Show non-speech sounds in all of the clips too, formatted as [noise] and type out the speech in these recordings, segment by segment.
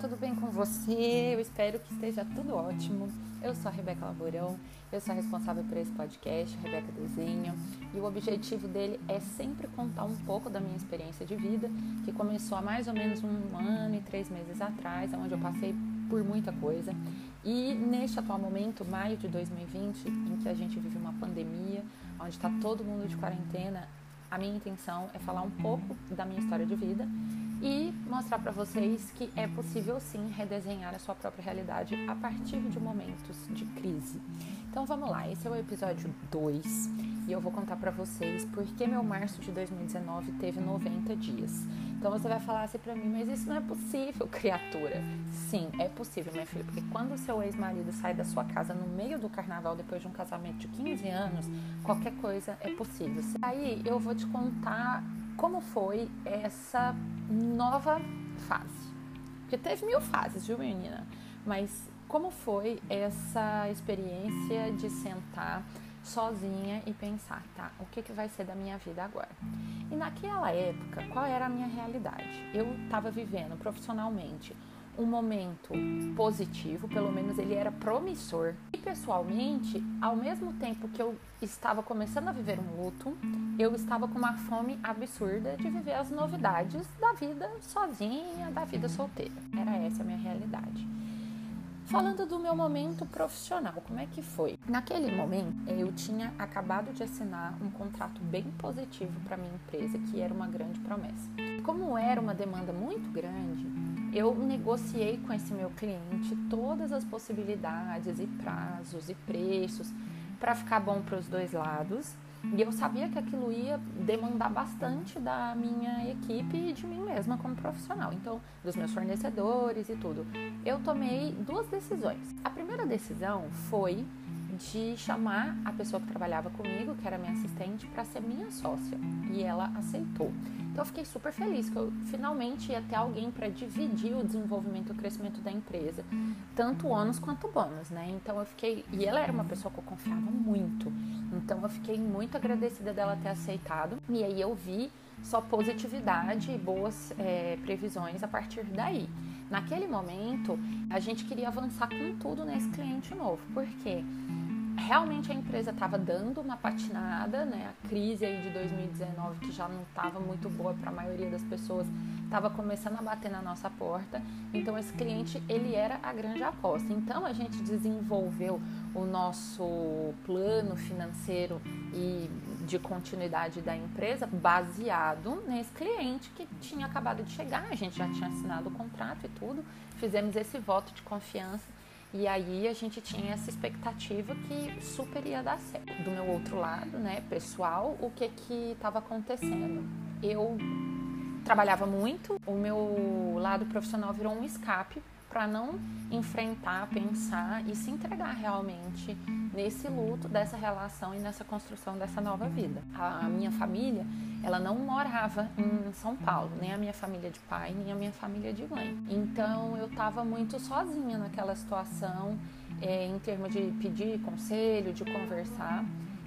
tudo bem com você? Eu espero que esteja tudo ótimo. Eu sou a Rebeca Laborão, eu sou a responsável por esse podcast, Rebeca Desenho, e o objetivo dele é sempre contar um pouco da minha experiência de vida, que começou há mais ou menos um ano e três meses atrás, onde eu passei por muita coisa. E neste atual momento, maio de 2020, em que a gente vive uma pandemia, onde está todo mundo de quarentena, a minha intenção é falar um pouco da minha história de vida e mostrar para vocês que é possível sim redesenhar a sua própria realidade a partir de momentos de crise. Então vamos lá, esse é o episódio 2 e eu vou contar para vocês por que meu março de 2019 teve 90 dias. Então você vai falar assim para mim, mas isso não é possível, criatura. Sim, é possível, minha filha, porque quando seu ex-marido sai da sua casa no meio do carnaval depois de um casamento de 15 anos, qualquer coisa é possível. Aí eu vou te contar como foi essa nova fase. Porque teve mil fases, viu, menina? Mas como foi essa experiência de sentar sozinha e pensar, tá, o que, que vai ser da minha vida agora? E naquela época, qual era a minha realidade? Eu estava vivendo profissionalmente um momento positivo, pelo menos ele era promissor. E pessoalmente, ao mesmo tempo que eu estava começando a viver um luto, eu estava com uma fome absurda de viver as novidades da vida sozinha, da vida solteira. Era essa a minha realidade. Falando do meu momento profissional, como é que foi? Naquele momento, eu tinha acabado de assinar um contrato bem positivo para minha empresa, que era uma grande promessa. Como era uma demanda muito grande, eu negociei com esse meu cliente todas as possibilidades e prazos e preços para ficar bom para os dois lados. E eu sabia que aquilo ia demandar bastante da minha equipe e de mim mesma como profissional. Então, dos meus fornecedores e tudo. Eu tomei duas decisões. A primeira decisão foi de chamar a pessoa que trabalhava comigo, que era minha assistente, para ser minha sócia. E ela aceitou. Então eu fiquei super feliz que eu finalmente ia ter alguém para dividir o desenvolvimento e o crescimento da empresa, tanto ônus quanto bônus, né? Então eu fiquei. E ela era uma pessoa que eu confiava muito. Então eu fiquei muito agradecida dela ter aceitado. E aí eu vi só positividade e boas é, previsões a partir daí. Naquele momento, a gente queria avançar com tudo nesse cliente novo, porque realmente a empresa estava dando uma patinada, né? A crise aí de 2019 que já não estava muito boa para a maioria das pessoas, estava começando a bater na nossa porta. Então esse cliente ele era a grande aposta. Então a gente desenvolveu o nosso plano financeiro e de continuidade da empresa baseado nesse cliente que tinha acabado de chegar. A gente já tinha assinado o contrato e tudo. Fizemos esse voto de confiança e aí a gente tinha essa expectativa que super ia dar certo. Do meu outro lado, né, pessoal, o que que estava acontecendo? Eu trabalhava muito, o meu lado profissional virou um escape para não enfrentar, pensar e se entregar realmente nesse luto dessa relação e nessa construção dessa nova vida. A minha família, ela não morava em São Paulo, nem a minha família de pai, nem a minha família de mãe. Então eu estava muito sozinha naquela situação, é, em termos de pedir conselho, de conversar.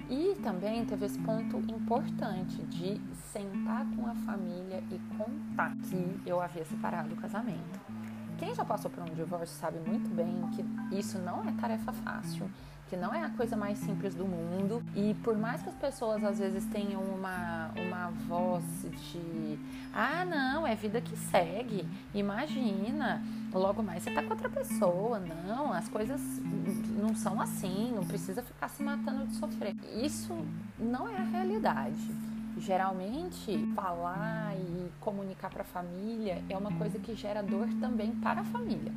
E também teve esse ponto importante de sentar com a família e contar que eu havia separado o casamento. Quem já passou por um divórcio sabe muito bem que isso não é tarefa fácil, que não é a coisa mais simples do mundo. E por mais que as pessoas às vezes tenham uma, uma voz de ah, não, é vida que segue, imagina, logo mais você tá com outra pessoa, não, as coisas não são assim, não precisa ficar se matando de sofrer. Isso não é a realidade. Geralmente, falar e comunicar para a família é uma coisa que gera dor também para a família.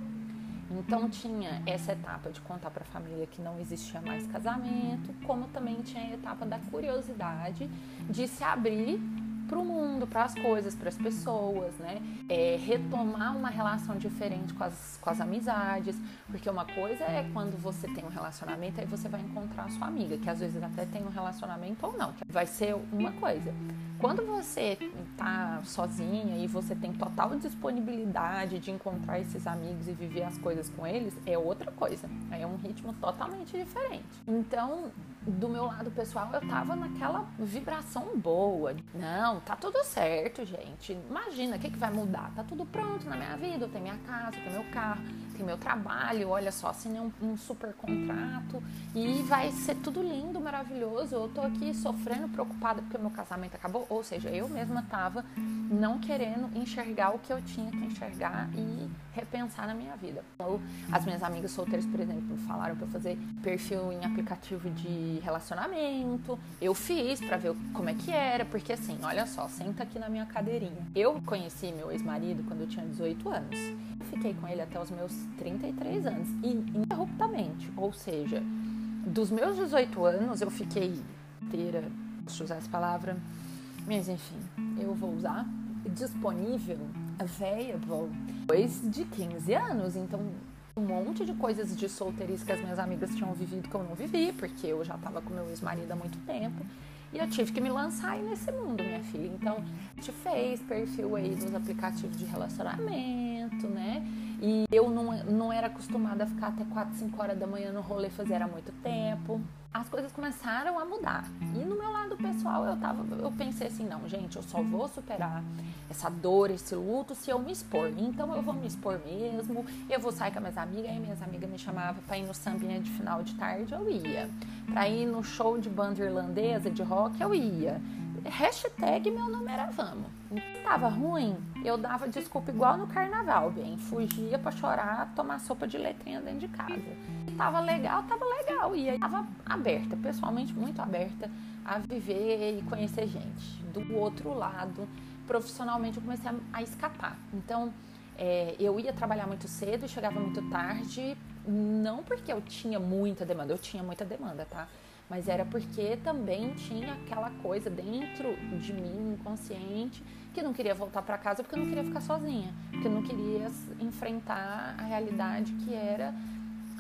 Então tinha essa etapa de contar para a família que não existia mais casamento, como também tinha a etapa da curiosidade de se abrir para o mundo, para as coisas, para as pessoas, né? É, retomar uma relação diferente com as, com as amizades, porque uma coisa é quando você tem um relacionamento, aí você vai encontrar a sua amiga, que às vezes até tem um relacionamento ou não, vai ser uma coisa. Quando você tá sozinha e você tem total disponibilidade de encontrar esses amigos e viver as coisas com eles, é outra coisa. É um ritmo totalmente diferente. Então, do meu lado pessoal, eu tava naquela vibração boa. Não, tá tudo certo, gente. Imagina, o que, que vai mudar? Tá tudo pronto na minha vida. Eu tenho minha casa, eu tenho meu carro, tenho meu trabalho. Olha só, assinei um, um super contrato e vai ser tudo lindo, maravilhoso. Eu tô aqui sofrendo, preocupada porque meu casamento acabou. Ou seja, eu mesma tava não querendo enxergar o que eu tinha que enxergar e repensar na minha vida. Então, as minhas amigas solteiras, por exemplo, falaram para fazer perfil em aplicativo de relacionamento. Eu fiz para ver como é que era, porque assim, olha só, senta aqui na minha cadeirinha. Eu conheci meu ex-marido quando eu tinha 18 anos. Fiquei com ele até os meus 33 anos, ininterruptamente. Ou seja, dos meus 18 anos eu fiquei inteira, posso usar essa palavra, mas enfim, eu vou usar disponível, available, depois de 15 anos. Então, um monte de coisas de solteirice que as minhas amigas tinham vivido que eu não vivi, porque eu já estava com meu ex-marido há muito tempo. E eu tive que me lançar aí nesse mundo, minha filha. Então, a gente fez perfil aí nos aplicativos de relacionamento, né? E eu não, não era acostumada a ficar até 4, 5 horas da manhã no rolê fazer há muito tempo. As coisas começaram a mudar. E no meu lado pessoal, eu tava, eu pensei assim, não, gente, eu só vou superar essa dor, esse luto se eu me expor. Então eu vou me expor mesmo. Eu vou sair com as minhas amigas, aí minhas amigas me chamavam para ir no sambinha de final de tarde, eu ia. Para ir no show de banda irlandesa de rock, eu ia hashtag meu nome era Vamos. Tava ruim, eu dava desculpa igual no carnaval, bem. Fugia pra chorar, tomar sopa de letrinha dentro de casa. Tava legal, tava legal. E aí tava aberta, pessoalmente muito aberta a viver e conhecer gente. Do outro lado, profissionalmente eu comecei a, a escapar. Então, é, eu ia trabalhar muito cedo chegava muito tarde, não porque eu tinha muita demanda, eu tinha muita demanda, tá? Mas era porque também tinha aquela coisa dentro de mim, inconsciente, que não queria voltar para casa porque eu não queria ficar sozinha, porque eu não queria enfrentar a realidade que era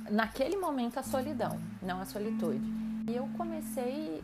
naquele momento a solidão, não a solitude. E eu comecei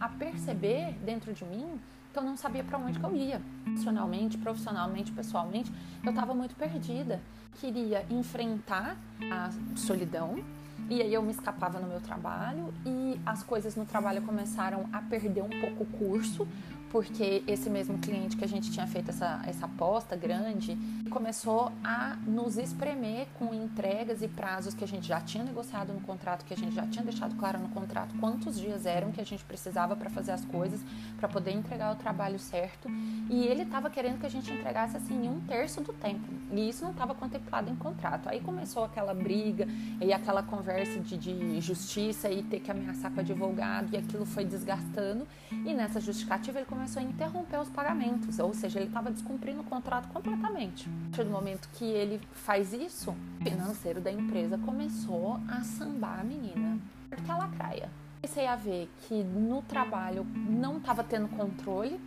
a perceber dentro de mim que eu não sabia para onde eu ia, profissionalmente, profissionalmente, pessoalmente, eu estava muito perdida. Queria enfrentar a solidão, e aí eu me escapava no meu trabalho e as coisas no trabalho começaram a perder um pouco o curso, porque esse mesmo cliente que a gente tinha feito essa, essa aposta grande começou a nos espremer com entregas e prazos que a gente já tinha negociado no contrato, que a gente já tinha deixado claro no contrato quantos dias eram que a gente precisava para fazer as coisas, para poder entregar o trabalho certo. E ele estava querendo que a gente entregasse assim um terço do tempo. E isso não estava contemplado em contrato. Aí começou aquela briga e aquela conversa de, de justiça e ter que ameaçar com o advogado, e aquilo foi desgastando. E nessa justificativa ele começou a interromper os pagamentos, ou seja, ele estava descumprindo o contrato completamente. A partir do momento que ele faz isso, o financeiro da empresa começou a sambar a menina. Porque ela craia. Comecei a ver que no trabalho não estava tendo controle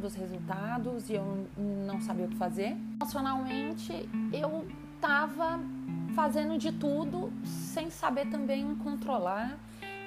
dos resultados e eu não sabia o que fazer. Emocionalmente, eu estava fazendo de tudo sem saber também controlar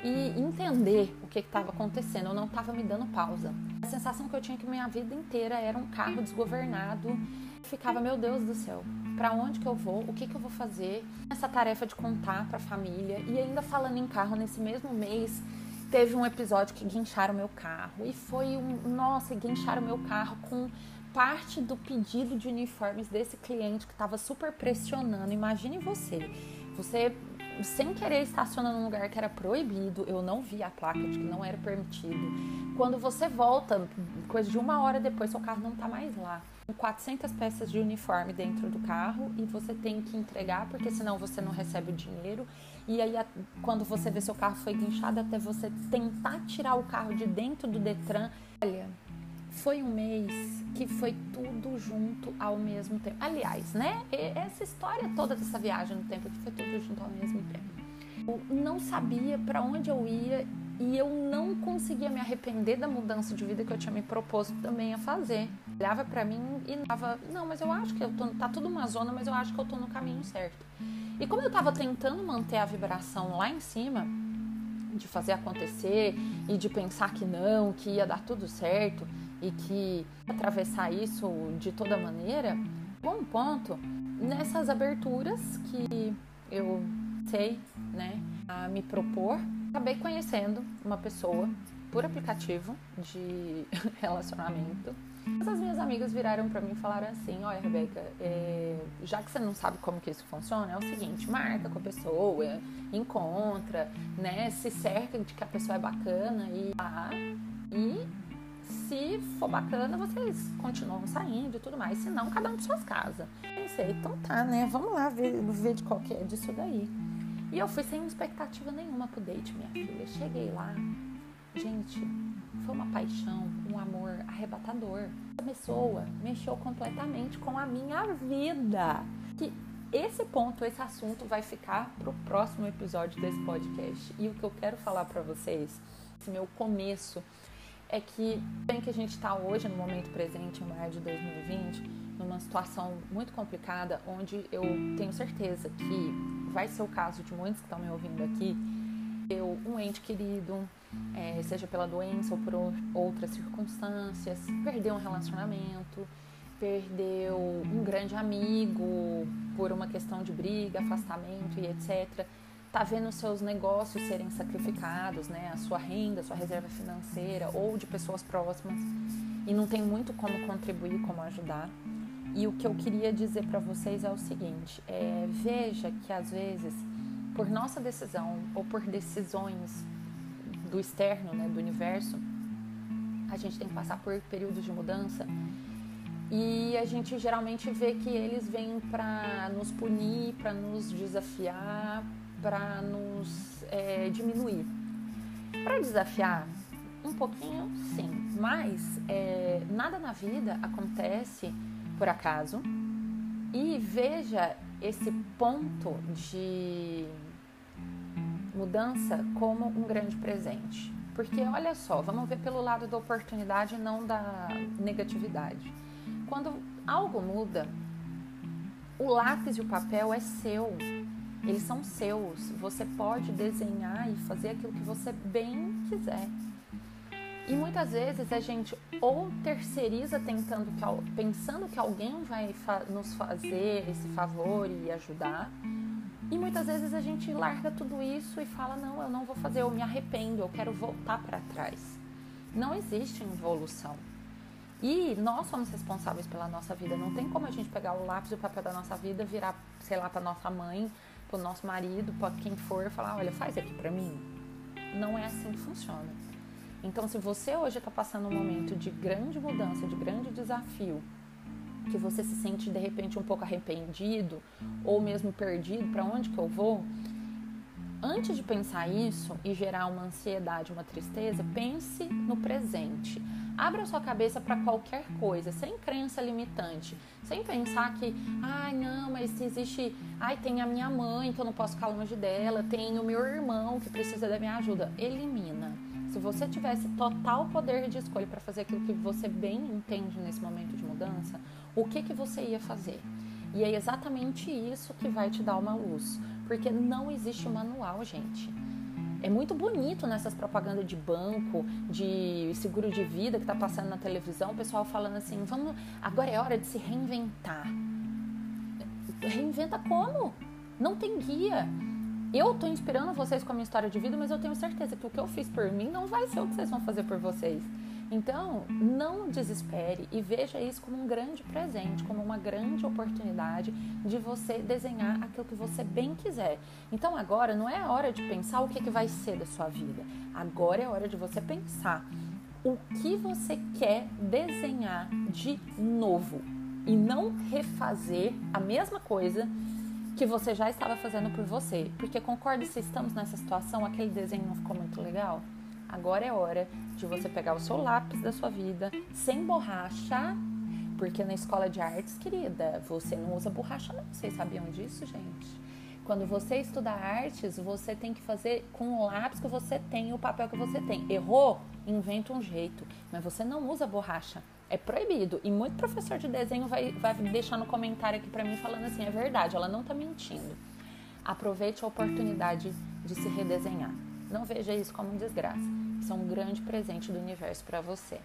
e entender o que estava acontecendo. Eu não estava me dando pausa. A sensação que eu tinha que minha vida inteira era um carro desgovernado. Ficava, meu Deus do céu, para onde que eu vou? O que que eu vou fazer? Essa tarefa de contar para a família e ainda falando em carro nesse mesmo mês teve um episódio que guincharam meu carro e foi um, nossa, guincharam meu carro com parte do pedido de uniformes desse cliente que estava super pressionando. Imagine você, você sem querer estaciona num lugar que era proibido, eu não vi a placa de que não era permitido. Quando você volta, coisa de uma hora depois, seu carro não está mais lá. 400 peças de uniforme dentro do carro e você tem que entregar, porque senão você não recebe o dinheiro. E aí, quando você vê seu carro foi guinchado, até você tentar tirar o carro de dentro do Detran. Olha, foi um mês que foi tudo junto ao mesmo tempo. Aliás, né? Essa história toda dessa viagem no tempo que foi tudo junto ao mesmo tempo. Eu não sabia para onde eu ia e eu não conseguia me arrepender da mudança de vida que eu tinha me proposto também a fazer. Olhava para mim e tava, não, mas eu acho que eu tô, tá tudo uma zona, mas eu acho que eu tô no caminho certo. E como eu tava tentando manter a vibração lá em cima, de fazer acontecer e de pensar que não, que ia dar tudo certo, e que atravessar isso de toda maneira, bom ponto nessas aberturas que eu sei, né, a me propor acabei conhecendo uma pessoa por aplicativo de [laughs] relacionamento. As minhas amigas viraram para mim e falaram assim: Olha, Rebeca, é, já que você não sabe como que isso funciona, é o seguinte: marca com a pessoa, encontra, né? Se cerca de que a pessoa é bacana e lá. E se for bacana, vocês continuam saindo e tudo mais. Se não, cada um de suas casas. Pensei, então tá, né? Vamos lá ver, ver de qual que é disso daí. E eu fui sem expectativa nenhuma pro date, minha filha. Cheguei lá, gente, foi uma paixão, um amor arrebatador. A pessoa mexeu completamente com a minha vida. Que esse ponto, esse assunto vai ficar pro próximo episódio desse podcast. E o que eu quero falar para vocês, esse meu começo, é que bem que a gente está hoje no momento presente, em maio de 2020, numa situação muito complicada, onde eu tenho certeza que vai ser o caso de muitos que estão me ouvindo aqui, eu, um ente querido, é, seja pela doença ou por outras circunstâncias, perdeu um relacionamento, perdeu um grande amigo por uma questão de briga, afastamento e etc. Tá vendo seus negócios serem sacrificados, né? A sua renda, a sua reserva financeira ou de pessoas próximas e não tem muito como contribuir, como ajudar. E o que eu queria dizer para vocês é o seguinte: é, veja que às vezes, por nossa decisão ou por decisões do externo, né, do universo, a gente tem que passar por períodos de mudança e a gente geralmente vê que eles vêm para nos punir, para nos desafiar, para nos é, diminuir. Para desafiar, um pouquinho sim, mas é, nada na vida acontece por acaso. E veja esse ponto de mudança como um grande presente. Porque olha só, vamos ver pelo lado da oportunidade e não da negatividade. Quando algo muda, o lápis e o papel é seu. Eles são seus. Você pode desenhar e fazer aquilo que você bem quiser. E muitas vezes a gente ou terceiriza tentando que, pensando que alguém vai nos fazer esse favor e ajudar, e muitas vezes a gente larga tudo isso e fala: não, eu não vou fazer, eu me arrependo, eu quero voltar para trás. Não existe evolução. E nós somos responsáveis pela nossa vida. Não tem como a gente pegar o lápis e o papel da nossa vida, virar, sei lá, para nossa mãe, para o nosso marido, para quem for, falar: olha, faz aqui para mim. Não é assim que funciona. Então, se você hoje está passando um momento de grande mudança, de grande desafio, que você se sente de repente um pouco arrependido ou mesmo perdido, para onde que eu vou? Antes de pensar isso e gerar uma ansiedade, uma tristeza, pense no presente. Abra sua cabeça para qualquer coisa, sem crença limitante, sem pensar que, ai não, mas existe, ai tem a minha mãe que eu não posso ficar longe dela, tem o meu irmão que precisa da minha ajuda. Elimina. Se você tivesse total poder de escolha para fazer aquilo que você bem entende nesse momento de mudança, o que, que você ia fazer? E é exatamente isso que vai te dar uma luz, porque não existe manual, gente. É muito bonito nessas propagandas de banco, de seguro de vida que tá passando na televisão, o pessoal falando assim: "Vamos, agora é hora de se reinventar". Reinventa como? Não tem guia. Eu tô inspirando vocês com a minha história de vida, mas eu tenho certeza que o que eu fiz por mim não vai ser o que vocês vão fazer por vocês. Então, não desespere e veja isso como um grande presente, como uma grande oportunidade de você desenhar aquilo que você bem quiser. Então, agora não é a hora de pensar o que, que vai ser da sua vida. Agora é a hora de você pensar o que você quer desenhar de novo e não refazer a mesma coisa que você já estava fazendo por você. Porque concorde se estamos nessa situação, aquele desenho não ficou muito legal. Agora é hora de você pegar o seu lápis da sua vida, sem borracha, porque na escola de artes, querida, você não usa borracha não. Vocês sabiam disso, gente? Quando você estuda artes, você tem que fazer com o lápis que você tem o papel que você tem. Errou? Inventa um jeito. Mas você não usa borracha. É proibido. E muito professor de desenho vai, vai deixar no comentário aqui para mim falando assim: é verdade, ela não tá mentindo. Aproveite a oportunidade de se redesenhar. Não veja isso como desgraça. Isso é um grande presente do universo para você.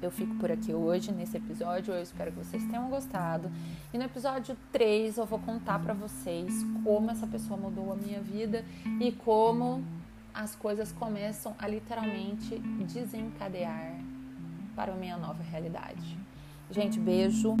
Eu fico por aqui hoje nesse episódio. Eu espero que vocês tenham gostado. E no episódio 3 eu vou contar para vocês como essa pessoa mudou a minha vida e como as coisas começam a literalmente desencadear para a minha nova realidade. Gente, beijo.